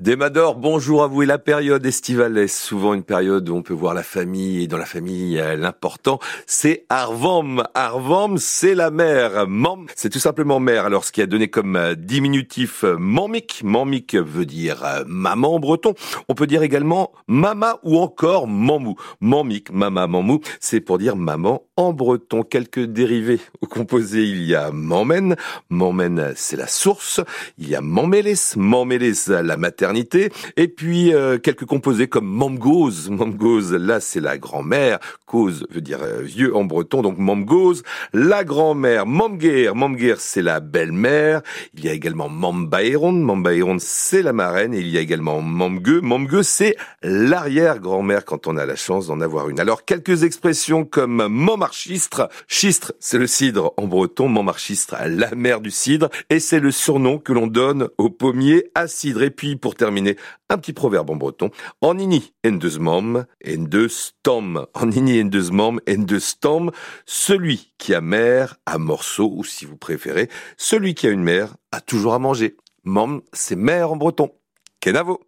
Demador, bonjour à vous. Et la période estivale est souvent une période où on peut voir la famille. Et dans la famille, l'important, c'est Arvam. Arvam, c'est la mère. Mam, c'est tout simplement mère. Alors, ce qui a donné comme euh, diminutif euh, mamik. Mamik veut dire euh, maman en breton. On peut dire également mama ou encore mamou. Mamik, mama, mamou, c'est pour dire maman en breton. Quelques dérivés au composé, il y a mamen. Mamen, c'est la source. Il y a mameles. Mameles, la maternité et puis euh, quelques composés comme mamgoz. Mamgoz, là c'est la grand-mère. Cause veut dire euh, vieux en breton, donc mamgoz. La grand-mère, mamguer. Mamguer, c'est la belle-mère. Il y a également mambaeron. Mambaeron, c'est la marraine. Et il y a également mamgue. Mamgue, c'est l'arrière-grand-mère quand on a la chance d'en avoir une. Alors quelques expressions comme mamarchistre. Chistre, c'est le cidre en breton. Mamarchistre, la mère du cidre. Et c'est le surnom que l'on donne au pommier à cidre. Et puis pour un petit proverbe en breton. En ini en deux mom, en deux stom. En ini en deux mom, en deux stom. Celui qui a mère a morceau, ou si vous préférez, celui qui a une mère a toujours à manger. Mom, c'est mère en breton. Kenavo.